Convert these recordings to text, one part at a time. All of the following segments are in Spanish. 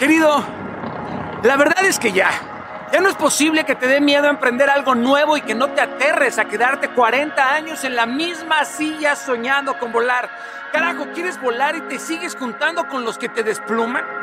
Querido, la verdad es que ya. Ya no es posible que te dé miedo a emprender algo nuevo y que no te aterres a quedarte 40 años en la misma silla soñando con volar. Carajo, ¿quieres volar y te sigues juntando con los que te despluman?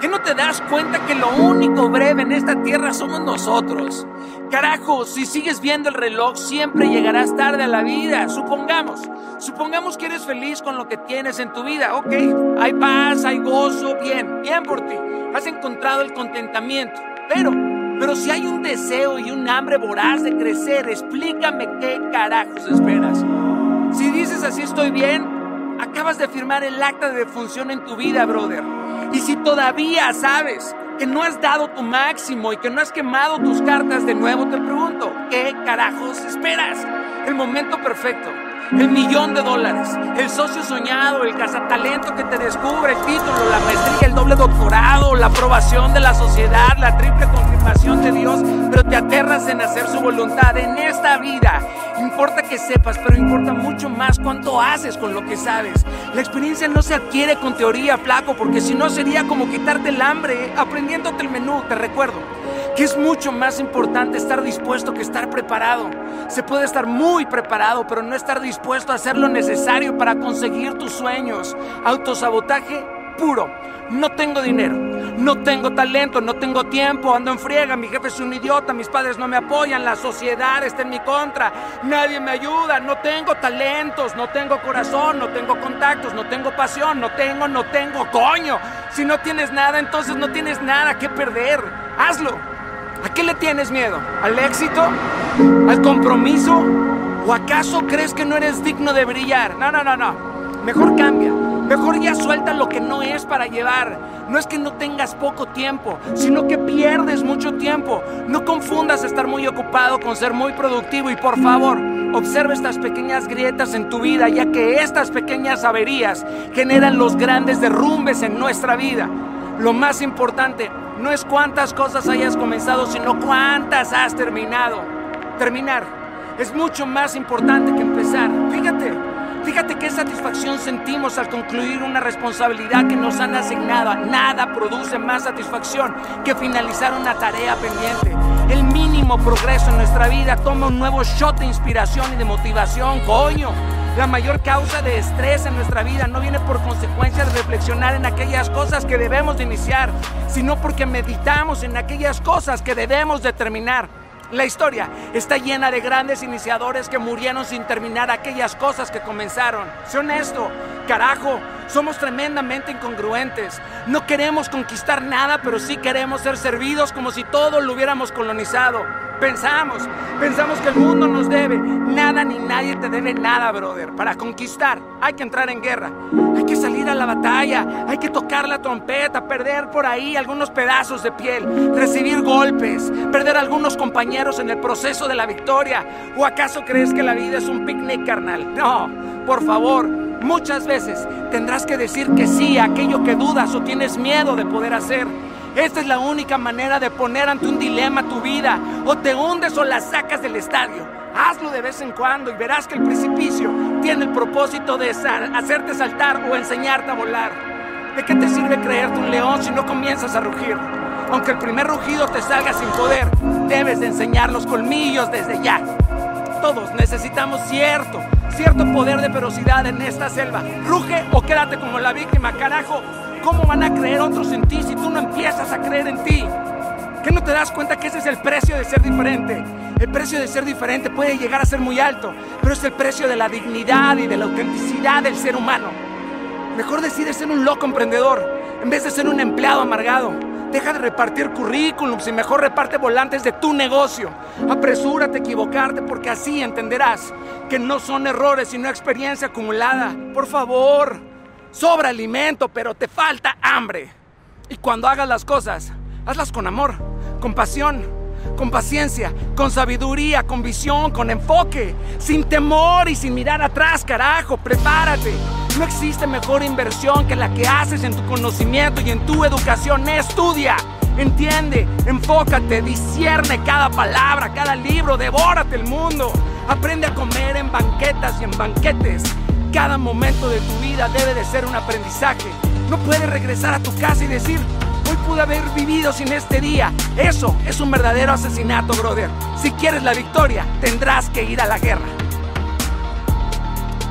¿Qué no te das cuenta que lo único breve en esta tierra somos nosotros? Carajo, si sigues viendo el reloj, siempre llegarás tarde a la vida. Supongamos, supongamos que eres feliz con lo que tienes en tu vida. Ok, hay paz, hay gozo, bien, bien por ti. Has encontrado el contentamiento. Pero pero si hay un deseo y un hambre voraz de crecer, explícame qué carajos esperas. Si dices así estoy bien, acabas de firmar el acta de defunción en tu vida, brother. Y si todavía sabes que no has dado tu máximo y que no has quemado tus cartas de nuevo, te pregunto, ¿qué carajos esperas? El momento perfecto el millón de dólares, el socio soñado, el cazatalento que te descubre, el título, la maestría, el doble doctorado, la aprobación de la sociedad, la triple confirmación de Dios, pero te aterras en hacer su voluntad en esta vida. Importa que sepas, pero importa mucho más cuánto haces con lo que sabes. La experiencia no se adquiere con teoría, flaco, porque si no sería como quitarte el hambre aprendiéndote el menú, te recuerdo que es mucho más importante estar dispuesto que estar preparado. Se puede estar muy preparado, pero no estar dispuesto a hacer lo necesario para conseguir tus sueños. Autosabotaje puro. No tengo dinero, no tengo talento, no tengo tiempo, ando en friega, mi jefe es un idiota, mis padres no me apoyan, la sociedad está en mi contra, nadie me ayuda, no tengo talentos, no tengo corazón, no tengo contactos, no tengo pasión, no tengo, no tengo, coño. Si no tienes nada, entonces no tienes nada que perder. Hazlo. ¿A qué le tienes miedo? ¿Al éxito? ¿Al compromiso? ¿O acaso crees que no eres digno de brillar? No, no, no, no. Mejor cambia. Mejor ya suelta lo que no es para llevar. No es que no tengas poco tiempo, sino que pierdes mucho tiempo. No confundas estar muy ocupado con ser muy productivo y por favor, observa estas pequeñas grietas en tu vida, ya que estas pequeñas averías generan los grandes derrumbes en nuestra vida. Lo más importante, no es cuántas cosas hayas comenzado, sino cuántas has terminado. Terminar es mucho más importante que empezar. Fíjate, fíjate qué satisfacción sentimos al concluir una responsabilidad que nos han asignado. Nada produce más satisfacción que finalizar una tarea pendiente. El mínimo progreso en nuestra vida toma un nuevo shot de inspiración y de motivación, coño. La mayor causa de estrés en nuestra vida no viene por consecuencia de reflexionar en aquellas cosas que debemos de iniciar, sino porque meditamos en aquellas cosas que debemos de terminar. La historia está llena de grandes iniciadores que murieron sin terminar aquellas cosas que comenzaron. Sé honesto, carajo, somos tremendamente incongruentes. No queremos conquistar nada, pero sí queremos ser servidos como si todo lo hubiéramos colonizado. Pensamos, pensamos que el mundo nos debe. Nada ni nadie te debe nada, brother. Para conquistar hay que entrar en guerra. Hay que salir a la batalla. Hay que tocar la trompeta, perder por ahí algunos pedazos de piel, recibir golpes, perder algunos compañeros en el proceso de la victoria. ¿O acaso crees que la vida es un picnic, carnal? No, por favor, muchas veces tendrás que decir que sí a aquello que dudas o tienes miedo de poder hacer. Esta es la única manera de poner ante un dilema tu vida. O te hundes o la sacas del estadio. Hazlo de vez en cuando y verás que el precipicio tiene el propósito de hacerte saltar o enseñarte a volar. ¿De qué te sirve creerte un león si no comienzas a rugir? Aunque el primer rugido te salga sin poder, debes de enseñar los colmillos desde ya. Todos necesitamos cierto, cierto poder de velocidad en esta selva. Ruge o quédate como la víctima, carajo. ¿Cómo van a creer otros en ti si tú no empiezas a creer en ti? ¿Qué no te das cuenta que ese es el precio de ser diferente? El precio de ser diferente puede llegar a ser muy alto, pero es el precio de la dignidad y de la autenticidad del ser humano. Mejor decide ser un loco emprendedor en vez de ser un empleado amargado. Deja de repartir currículums y mejor reparte volantes de tu negocio. Apresúrate a equivocarte porque así entenderás que no son errores sino experiencia acumulada. Por favor, sobra alimento, pero te falta hambre. Y cuando hagas las cosas, hazlas con amor, con pasión, con paciencia, con sabiduría, con visión, con enfoque, sin temor y sin mirar atrás, carajo, prepárate. No existe mejor inversión que la que haces en tu conocimiento y en tu educación. Estudia, entiende, enfócate, discierne cada palabra, cada libro, devórate el mundo. Aprende a comer en banquetas y en banquetes. Cada momento de tu vida debe de ser un aprendizaje. No puedes regresar a tu casa y decir, Hoy pude haber vivido sin este día. Eso es un verdadero asesinato, brother. Si quieres la victoria, tendrás que ir a la guerra.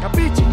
Capichi.